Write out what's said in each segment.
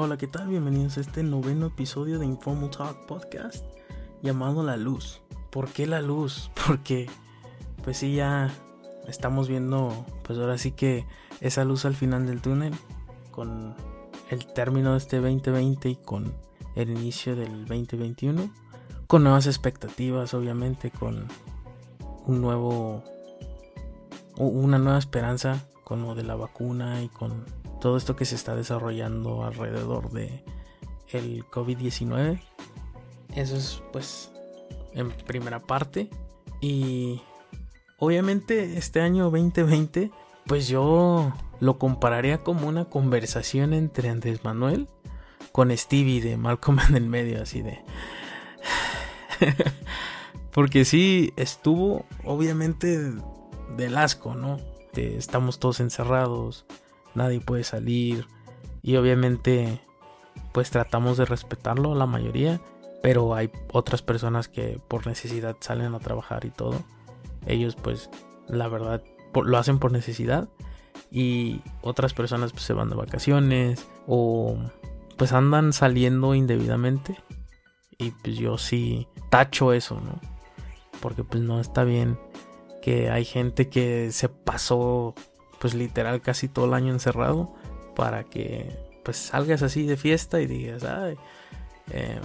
Hola, ¿qué tal? Bienvenidos a este noveno episodio de Informal Talk Podcast llamado La Luz. ¿Por qué la luz? Porque, pues sí, ya estamos viendo, pues ahora sí que esa luz al final del túnel, con el término de este 2020 y con el inicio del 2021, con nuevas expectativas, obviamente, con un nuevo, una nueva esperanza con lo de la vacuna y con todo esto que se está desarrollando alrededor de el COVID-19. Eso es pues en primera parte y obviamente este año 2020 pues yo lo compararía como una conversación entre Andrés Manuel con Stevie de Malcolm en el medio así de porque sí estuvo obviamente del asco, ¿no? Estamos todos encerrados, nadie puede salir y obviamente pues tratamos de respetarlo la mayoría, pero hay otras personas que por necesidad salen a trabajar y todo. Ellos pues la verdad lo hacen por necesidad y otras personas pues se van de vacaciones o pues andan saliendo indebidamente y pues yo sí tacho eso, ¿no? Porque pues no está bien que hay gente que se pasó pues literal casi todo el año encerrado para que pues salgas así de fiesta y digas, ay, eh,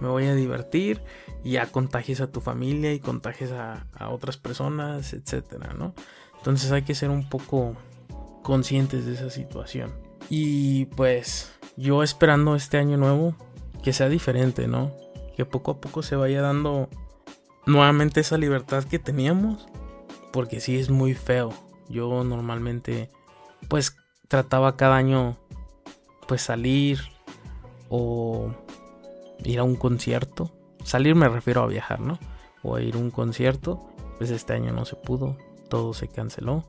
me voy a divertir y ya contagies a tu familia y contagies a, a otras personas, etcétera, ¿no? Entonces hay que ser un poco conscientes de esa situación. Y pues yo esperando este año nuevo que sea diferente, ¿no? Que poco a poco se vaya dando nuevamente esa libertad que teníamos. Porque sí es muy feo yo normalmente pues trataba cada año pues salir o ir a un concierto. Salir me refiero a viajar, ¿no? O a ir a un concierto. Pues este año no se pudo, todo se canceló.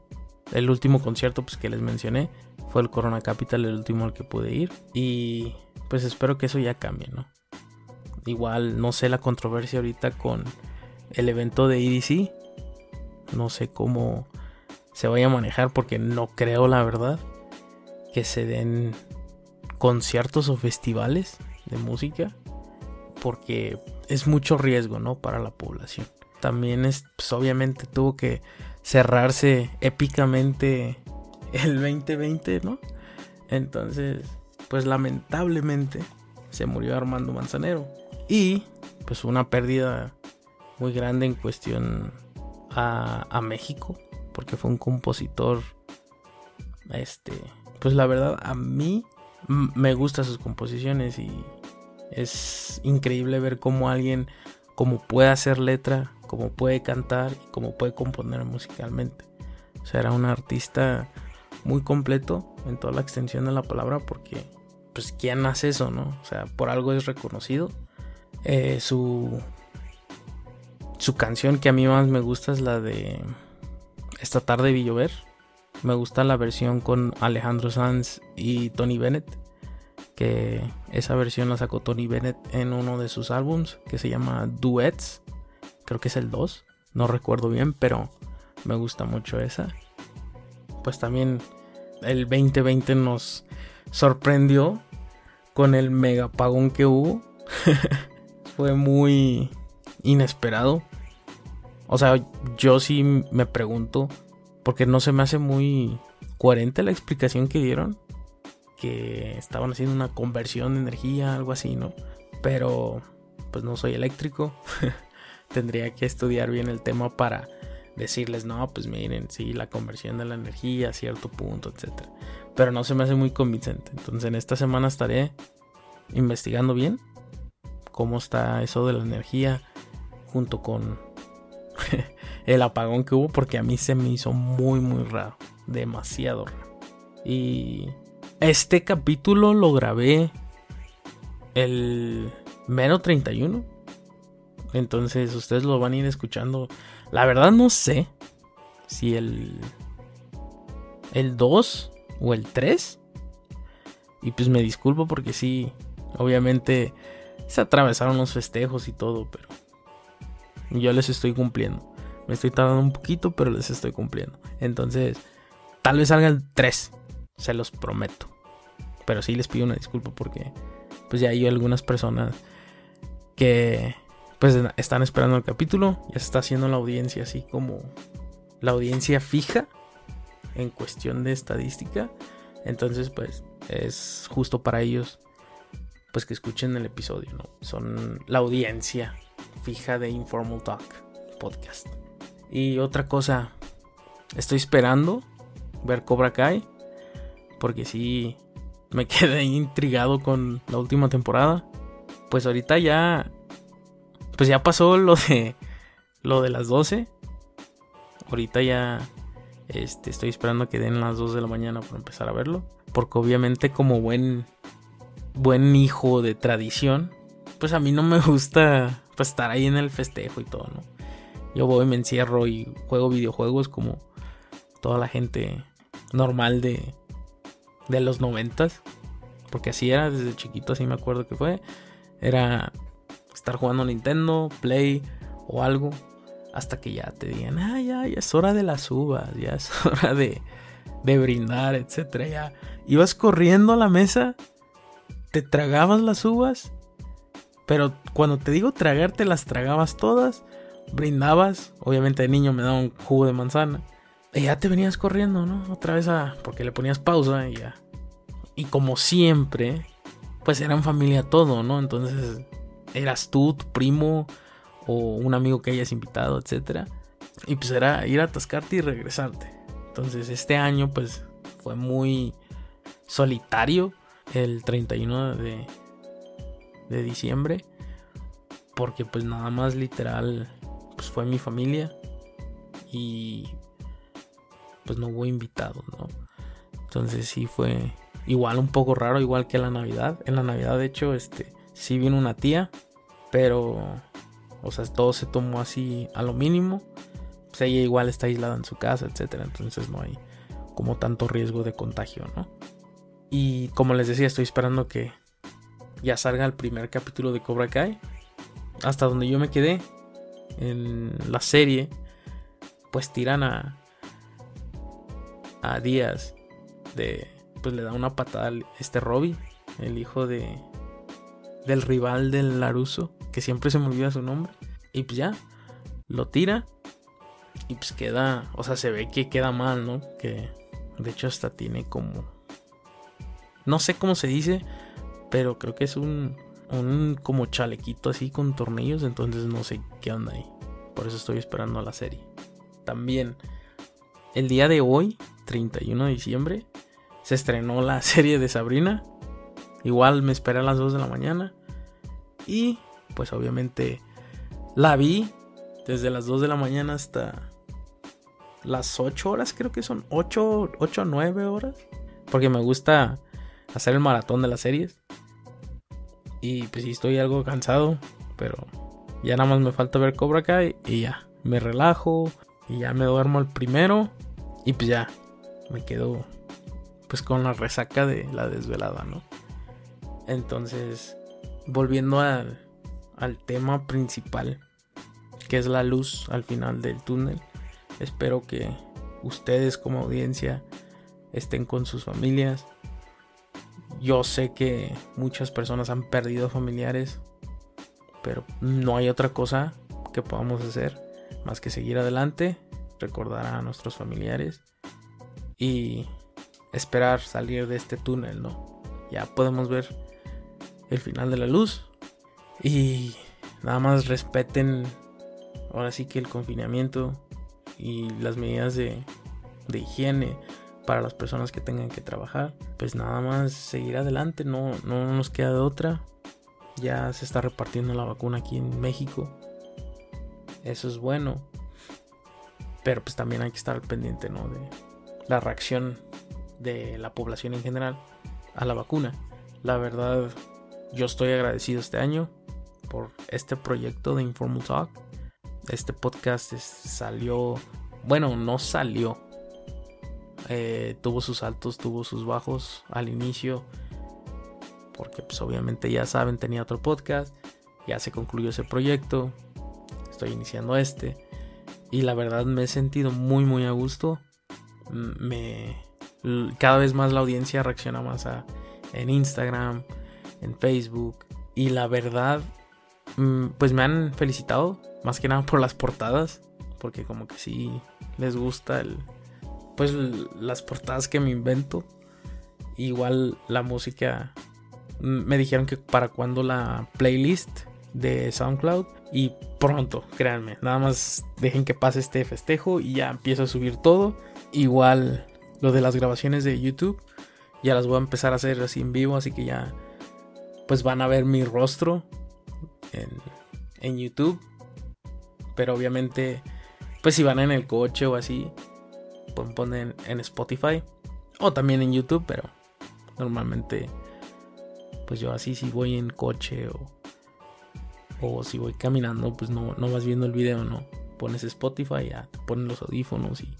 El último concierto pues que les mencioné fue el Corona Capital, el último al que pude ir y pues espero que eso ya cambie, ¿no? Igual no sé la controversia ahorita con el evento de EDC. No sé cómo se vaya a manejar porque no creo la verdad que se den conciertos o festivales de música porque es mucho riesgo, ¿no? Para la población. También es, pues obviamente tuvo que cerrarse épicamente el 2020, ¿no? Entonces, pues lamentablemente se murió Armando Manzanero. Y pues una pérdida muy grande en cuestión a, a México porque fue un compositor, este, pues la verdad a mí me gustan sus composiciones y es increíble ver cómo alguien, como puede hacer letra, como puede cantar y como puede componer musicalmente. O sea, era un artista muy completo en toda la extensión de la palabra porque, pues, ¿quién hace eso, no? O sea, por algo es reconocido. Eh, su, su canción que a mí más me gusta es la de esta tarde vi llover. Me gusta la versión con Alejandro Sanz y Tony Bennett. Que esa versión la sacó Tony Bennett en uno de sus álbums que se llama Duets. Creo que es el 2. No recuerdo bien, pero me gusta mucho esa. Pues también el 2020 nos sorprendió con el megapagón que hubo. Fue muy inesperado. O sea, yo sí me pregunto, porque no se me hace muy coherente la explicación que dieron, que estaban haciendo una conversión de energía, algo así, ¿no? Pero, pues no soy eléctrico, tendría que estudiar bien el tema para decirles, no, pues miren, sí, la conversión de la energía a cierto punto, etc. Pero no se me hace muy convincente. Entonces en esta semana estaré investigando bien cómo está eso de la energía junto con el apagón que hubo porque a mí se me hizo muy muy raro, demasiado raro. Y este capítulo lo grabé el mero 31. Entonces ustedes lo van a ir escuchando. La verdad no sé si el el 2 o el 3. Y pues me disculpo porque sí, obviamente se atravesaron los festejos y todo, pero yo les estoy cumpliendo. Me estoy tardando un poquito, pero les estoy cumpliendo. Entonces, tal vez salga el 3. Se los prometo. Pero sí les pido una disculpa porque pues ya hay algunas personas que pues están esperando el capítulo. Ya se está haciendo la audiencia así como la audiencia fija en cuestión de estadística. Entonces pues es justo para ellos pues que escuchen el episodio, ¿no? Son la audiencia fija de Informal Talk podcast. Y otra cosa, estoy esperando ver Cobra Kai porque sí me quedé intrigado con la última temporada. Pues ahorita ya pues ya pasó lo de lo de las 12. Ahorita ya este, estoy esperando que den las 2 de la mañana para empezar a verlo, porque obviamente como buen buen hijo de tradición, pues a mí no me gusta pues, estar ahí en el festejo y todo, ¿no? Yo voy, me encierro y juego videojuegos como toda la gente normal de, de los noventas. Porque así era desde chiquito, así me acuerdo que fue. Era estar jugando Nintendo, Play o algo. Hasta que ya te digan, ah, ya, ya es hora de las uvas, ya es hora de, de brindar, etc. Ya ibas corriendo a la mesa, te tragabas las uvas. Pero cuando te digo tragarte, las tragabas todas. Brindabas, obviamente de niño me daba un jugo de manzana. Y ya te venías corriendo, ¿no? Otra vez a. Porque le ponías pausa y ya. Y como siempre, pues era en familia todo, ¿no? Entonces, eras tú, tu primo, o un amigo que hayas invitado, etc. Y pues era ir a atascarte y regresarte. Entonces, este año, pues, fue muy solitario el 31 de, de diciembre. Porque pues nada más literal, pues fue mi familia. Y pues no hubo invitados, ¿no? Entonces sí fue igual un poco raro, igual que la Navidad. En la Navidad, de hecho, este, sí vino una tía, pero, o sea, todo se tomó así a lo mínimo. Pues ella igual está aislada en su casa, etcétera. Entonces no hay como tanto riesgo de contagio, ¿no? Y como les decía, estoy esperando que ya salga el primer capítulo de Cobra Kai. Hasta donde yo me quedé en la serie, pues tiran a, a Díaz de pues le da una patada a este Robbie, el hijo de del rival del Laruso, que siempre se me olvida su nombre. Y pues ya, lo tira y pues queda, o sea, se ve que queda mal, ¿no? Que de hecho hasta tiene como no sé cómo se dice, pero creo que es un un como chalequito así con tornillos, entonces no sé qué onda ahí. Por eso estoy esperando la serie. También el día de hoy, 31 de diciembre, se estrenó la serie de Sabrina. Igual me esperé a las 2 de la mañana. Y pues obviamente la vi desde las 2 de la mañana hasta las 8 horas, creo que son 8, 8 9 horas. Porque me gusta hacer el maratón de las series. Y pues sí estoy algo cansado, pero ya nada más me falta ver Cobra Kai y ya, me relajo y ya me duermo el primero y pues ya, me quedo pues con la resaca de la desvelada, ¿no? Entonces, volviendo al, al tema principal, que es la luz al final del túnel, espero que ustedes como audiencia estén con sus familias. Yo sé que muchas personas han perdido familiares, pero no hay otra cosa que podamos hacer más que seguir adelante, recordar a nuestros familiares y esperar salir de este túnel, ¿no? Ya podemos ver el final de la luz y nada más respeten ahora sí que el confinamiento y las medidas de, de higiene para las personas que tengan que trabajar. Pues nada más seguir adelante, no, no nos queda de otra. Ya se está repartiendo la vacuna aquí en México. Eso es bueno. Pero pues también hay que estar pendiente, ¿no? De la reacción de la población en general a la vacuna. La verdad, yo estoy agradecido este año por este proyecto de Informal Talk. Este podcast salió, bueno, no salió. Eh, tuvo sus altos, tuvo sus bajos al inicio. Porque pues obviamente ya saben, tenía otro podcast. Ya se concluyó ese proyecto. Estoy iniciando este. Y la verdad me he sentido muy muy a gusto. Me cada vez más la audiencia reacciona más a en Instagram, en Facebook. Y la verdad, mm, pues me han felicitado, más que nada por las portadas, porque como que sí les gusta el, pues las portadas que me invento. Igual la música, me dijeron que para cuando la playlist de SoundCloud y pronto, créanme, nada más dejen que pase este festejo y ya empiezo a subir todo. Igual lo de las grabaciones de YouTube, ya las voy a empezar a hacer así en vivo, así que ya pues van a ver mi rostro en, en YouTube. Pero obviamente, pues si van en el coche o así, pueden poner en Spotify o también en YouTube, pero normalmente pues yo así si voy en coche o, o si voy caminando, pues no, no vas viendo el video, no. Pones Spotify, ya te ponen los audífonos y,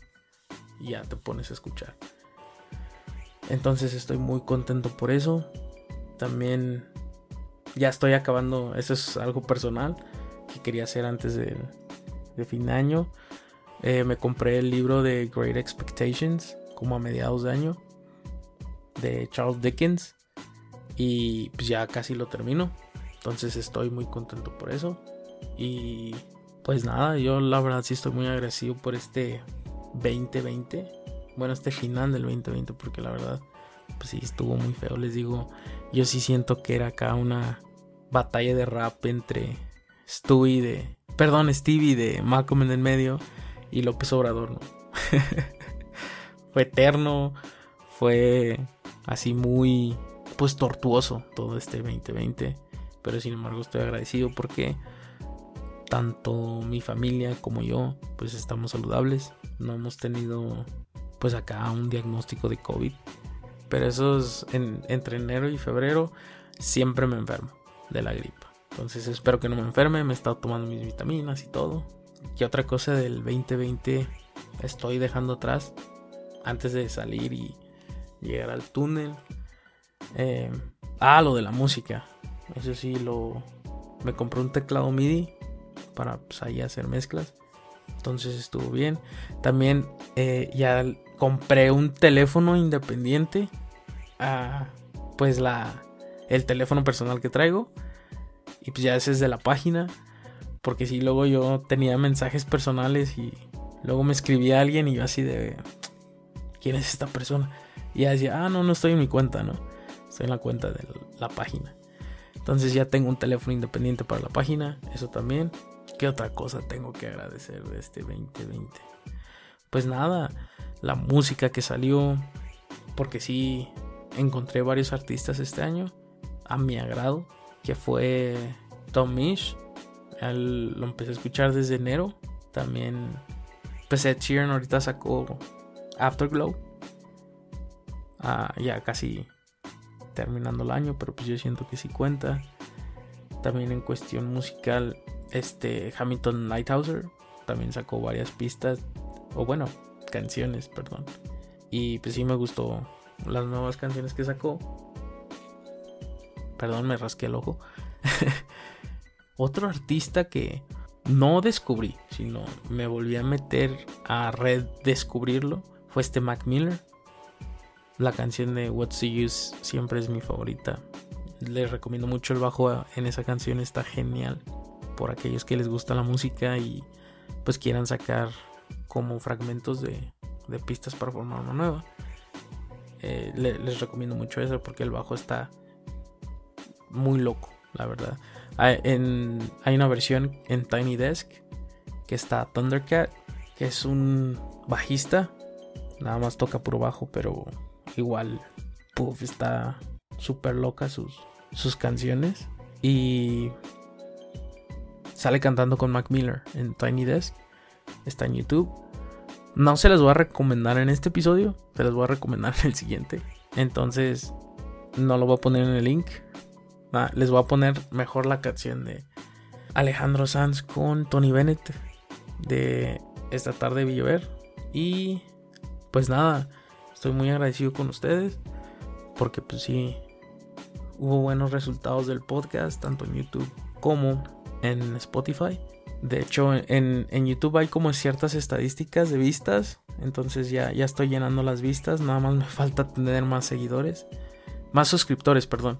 y ya te pones a escuchar. Entonces estoy muy contento por eso. También ya estoy acabando, eso es algo personal que quería hacer antes de, fin de año. Eh, me compré el libro de Great Expectations como a mediados de año de Charles Dickens y pues ya casi lo termino. Entonces estoy muy contento por eso. Y pues nada, yo la verdad sí estoy muy agradecido por este 2020. Bueno, este final del 2020 porque la verdad pues sí estuvo muy feo. Les digo, yo sí siento que era acá una batalla de rap entre Stewie de. Perdón, Stevie de Malcolm en el medio y López Obrador, ¿no? fue eterno, fue así muy. Pues tortuoso todo este 2020. Pero sin embargo estoy agradecido porque tanto mi familia como yo pues estamos saludables. No hemos tenido pues acá un diagnóstico de COVID. Pero esos entre enero y febrero siempre me enfermo de la gripa. Entonces espero que no me enferme, me he estado tomando mis vitaminas y todo. Y otra cosa del 2020 estoy dejando atrás antes de salir y llegar al túnel. Eh, ah, lo de la música. Eso sí, lo me compré un teclado MIDI para pues, ahí hacer mezclas. Entonces estuvo bien. También eh, ya compré un teléfono independiente. A, pues la el teléfono personal que traigo. Y pues ya ese es de la página. Porque si luego yo tenía mensajes personales y luego me escribía alguien y yo así de... ¿Quién es esta persona? Y ya decía, ah, no, no estoy en mi cuenta, ¿no? Estoy en la cuenta de la página. Entonces ya tengo un teléfono independiente para la página. Eso también. ¿Qué otra cosa tengo que agradecer de este 2020? Pues nada, la música que salió. Porque sí, encontré varios artistas este año a mi agrado, que fue Tom Misch. Lo empecé a escuchar desde enero. También pues Ed Sheeran ahorita sacó Afterglow. Ah, ya casi terminando el año, pero pues yo siento que sí cuenta. También en cuestión musical, este Hamilton Lighthouser también sacó varias pistas, o bueno, canciones, perdón. Y pues sí me gustó las nuevas canciones que sacó. Perdón, me rasqué el ojo. Otro artista que no descubrí, sino me volví a meter a redescubrirlo fue este Mac Miller. La canción de What's the Use siempre es mi favorita. Les recomiendo mucho el bajo en esa canción, está genial. Por aquellos que les gusta la música y pues quieran sacar como fragmentos de, pistas para formar una nueva. Eh, les recomiendo mucho eso porque el bajo está muy loco, la verdad. Hay, una versión en Tiny Desk que está Thundercat, que es un bajista. Nada más toca puro bajo, pero igual, puff, está súper loca sus, sus canciones. Y sale cantando con Mac Miller en Tiny Desk. Está en YouTube. No se les voy a recomendar en este episodio, se les voy a recomendar en el siguiente. Entonces, no lo voy a poner en el link, Les voy a poner mejor la canción de Alejandro Sanz con Tony Bennett de esta tarde de llover. Y pues nada, estoy muy agradecido con ustedes porque pues sí, hubo buenos resultados del podcast, tanto en YouTube como en Spotify. De hecho, en, en, YouTube hay como ciertas estadísticas de vistas. Entonces ya, ya estoy llenando las vistas. Nada más me falta tener más seguidores. más suscriptores, perdón.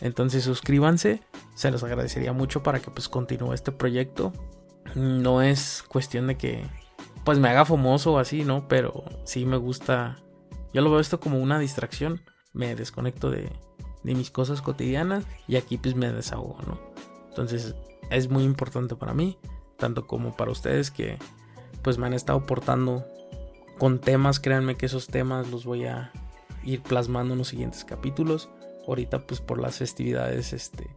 Entonces suscríbanse, se los agradecería mucho para que pues continúe este proyecto. No es cuestión de que pues me haga famoso o así, ¿no? Pero sí me gusta. Yo lo veo esto como una distracción. Me desconecto de, de mis cosas cotidianas y aquí pues me desahogo, ¿no? Entonces es muy importante para mí, tanto como para ustedes que pues me han estado aportando con temas, créanme que esos temas los voy a ir plasmando en los siguientes capítulos. Ahorita pues por las festividades este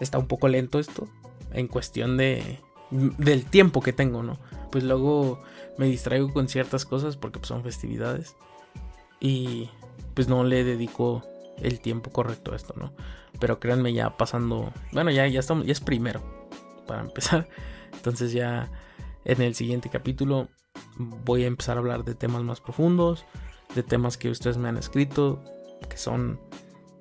está un poco lento esto en cuestión de del tiempo que tengo, ¿no? Pues luego me distraigo con ciertas cosas porque pues, son festividades y pues no le dedico el tiempo correcto a esto, ¿no? Pero créanme ya pasando, bueno, ya ya estamos ya es primero para empezar. Entonces ya en el siguiente capítulo voy a empezar a hablar de temas más profundos, de temas que ustedes me han escrito, que son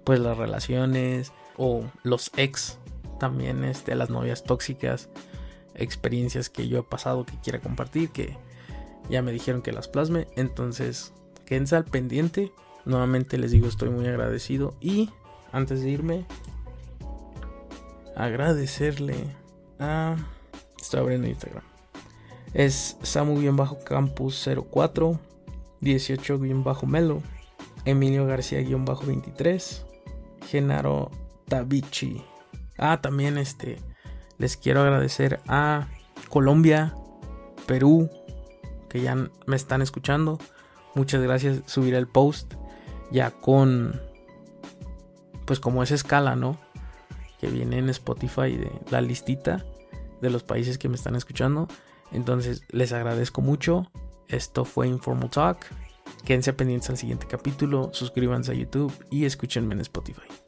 pues las relaciones o los ex, también este, las novias tóxicas, experiencias que yo he pasado que quiera compartir, que ya me dijeron que las plasme, entonces quédense al pendiente. Nuevamente les digo, estoy muy agradecido y antes de irme, agradecerle a... Estoy abriendo Instagram. Es Samu-Campus04, 18-Melo, Emilio García-23, Genaro Tabichi. Ah, también este les quiero agradecer a Colombia, Perú, que ya me están escuchando. Muchas gracias. Subiré el post ya con pues como esa escala, ¿no? Que viene en Spotify de la listita de los países que me están escuchando. Entonces les agradezco mucho. Esto fue Informal Talk. Quédense pendientes al siguiente capítulo, suscríbanse a YouTube y escúchenme en Spotify.